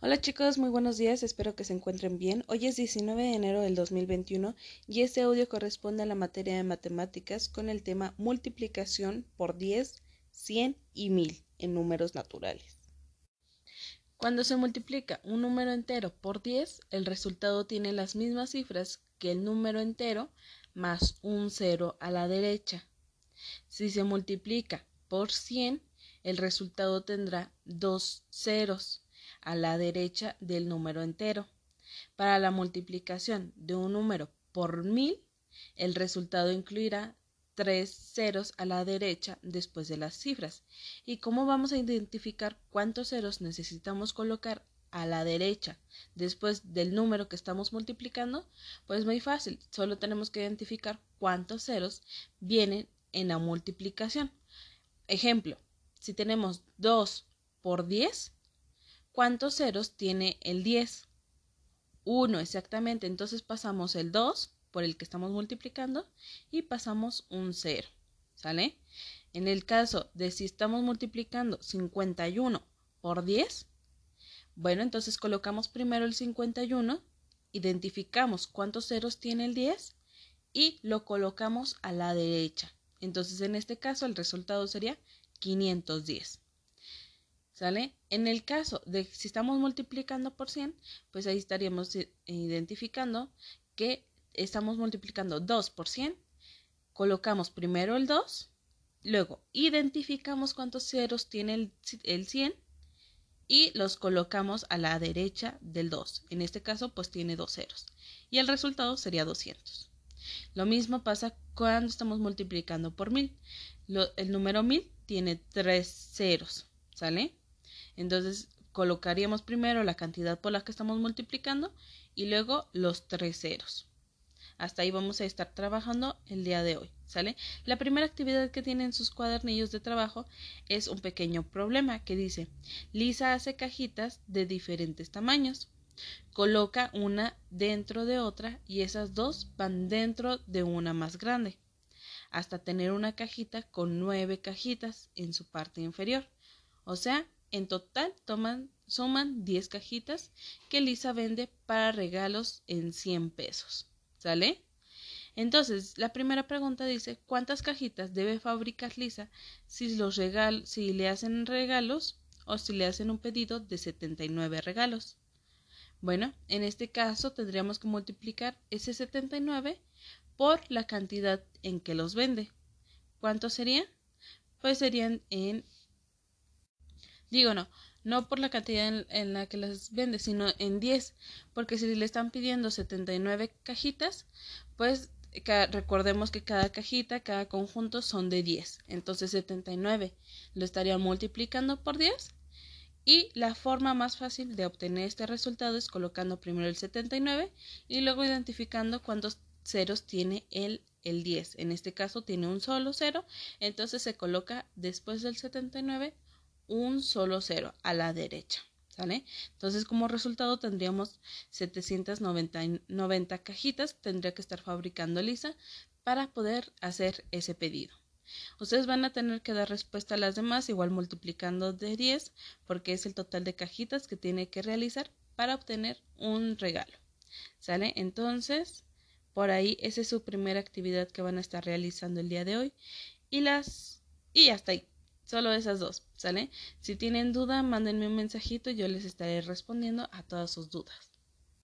Hola chicos, muy buenos días, espero que se encuentren bien. Hoy es 19 de enero del 2021 y este audio corresponde a la materia de matemáticas con el tema multiplicación por 10, 100 y 1000 en números naturales. Cuando se multiplica un número entero por 10, el resultado tiene las mismas cifras que el número entero más un cero a la derecha. Si se multiplica por 100, el resultado tendrá dos ceros a la derecha del número entero. Para la multiplicación de un número por mil, el resultado incluirá tres ceros a la derecha después de las cifras. ¿Y cómo vamos a identificar cuántos ceros necesitamos colocar a la derecha después del número que estamos multiplicando? Pues muy fácil, solo tenemos que identificar cuántos ceros vienen en la multiplicación. Ejemplo, si tenemos 2 por 10, ¿Cuántos ceros tiene el 10? 1 exactamente. Entonces pasamos el 2 por el que estamos multiplicando y pasamos un 0. ¿Sale? En el caso de si estamos multiplicando 51 por 10, bueno, entonces colocamos primero el 51, identificamos cuántos ceros tiene el 10 y lo colocamos a la derecha. Entonces en este caso el resultado sería 510. ¿Sale? En el caso de si estamos multiplicando por 100, pues ahí estaríamos identificando que estamos multiplicando 2 por 100. Colocamos primero el 2, luego identificamos cuántos ceros tiene el, el 100 y los colocamos a la derecha del 2. En este caso, pues tiene dos ceros. Y el resultado sería 200. Lo mismo pasa cuando estamos multiplicando por 1000. el número 1000 tiene tres ceros, ¿sale? Entonces colocaríamos primero la cantidad por la que estamos multiplicando y luego los tres ceros. Hasta ahí vamos a estar trabajando el día de hoy, ¿sale? La primera actividad que tienen sus cuadernillos de trabajo es un pequeño problema que dice, Lisa hace cajitas de diferentes tamaños. Coloca una dentro de otra y esas dos van dentro de una más grande, hasta tener una cajita con nueve cajitas en su parte inferior. O sea, en total toman, suman 10 cajitas que Lisa vende para regalos en 100 pesos. ¿Sale? Entonces, la primera pregunta dice, ¿cuántas cajitas debe fabricar Lisa si, los si le hacen regalos o si le hacen un pedido de 79 regalos? Bueno, en este caso tendríamos que multiplicar ese 79 por la cantidad en que los vende. ¿Cuánto sería? Pues serían en Digo, no, no por la cantidad en, la que las vende, sino en 10, porque si le están pidiendo 79 cajitas, pues recordemos que cada cajita, cada conjunto son de 10, entonces 79 lo estarían multiplicando por 10 y la forma más fácil de obtener este resultado es colocando primero el 79 y luego identificando cuántos ceros tiene el, el 10. En este caso tiene un solo cero, entonces se coloca después del 79 un solo cero a la derecha. ¿Sale? Entonces, como resultado tendríamos 790 cajitas, tendría que estar fabricando Lisa para poder hacer ese pedido. Ustedes van a tener que dar respuesta a las demás, igual multiplicando de 10, porque es el total de cajitas que tiene que realizar para obtener un regalo. ¿Sale? Entonces, por ahí esa es su primera actividad que van a estar realizando el día de hoy. Y las y hasta ahí. Solo esas dos, ¿sale? Si tienen duda, mándenme un mensajito y yo les estaré respondiendo a todas sus dudas.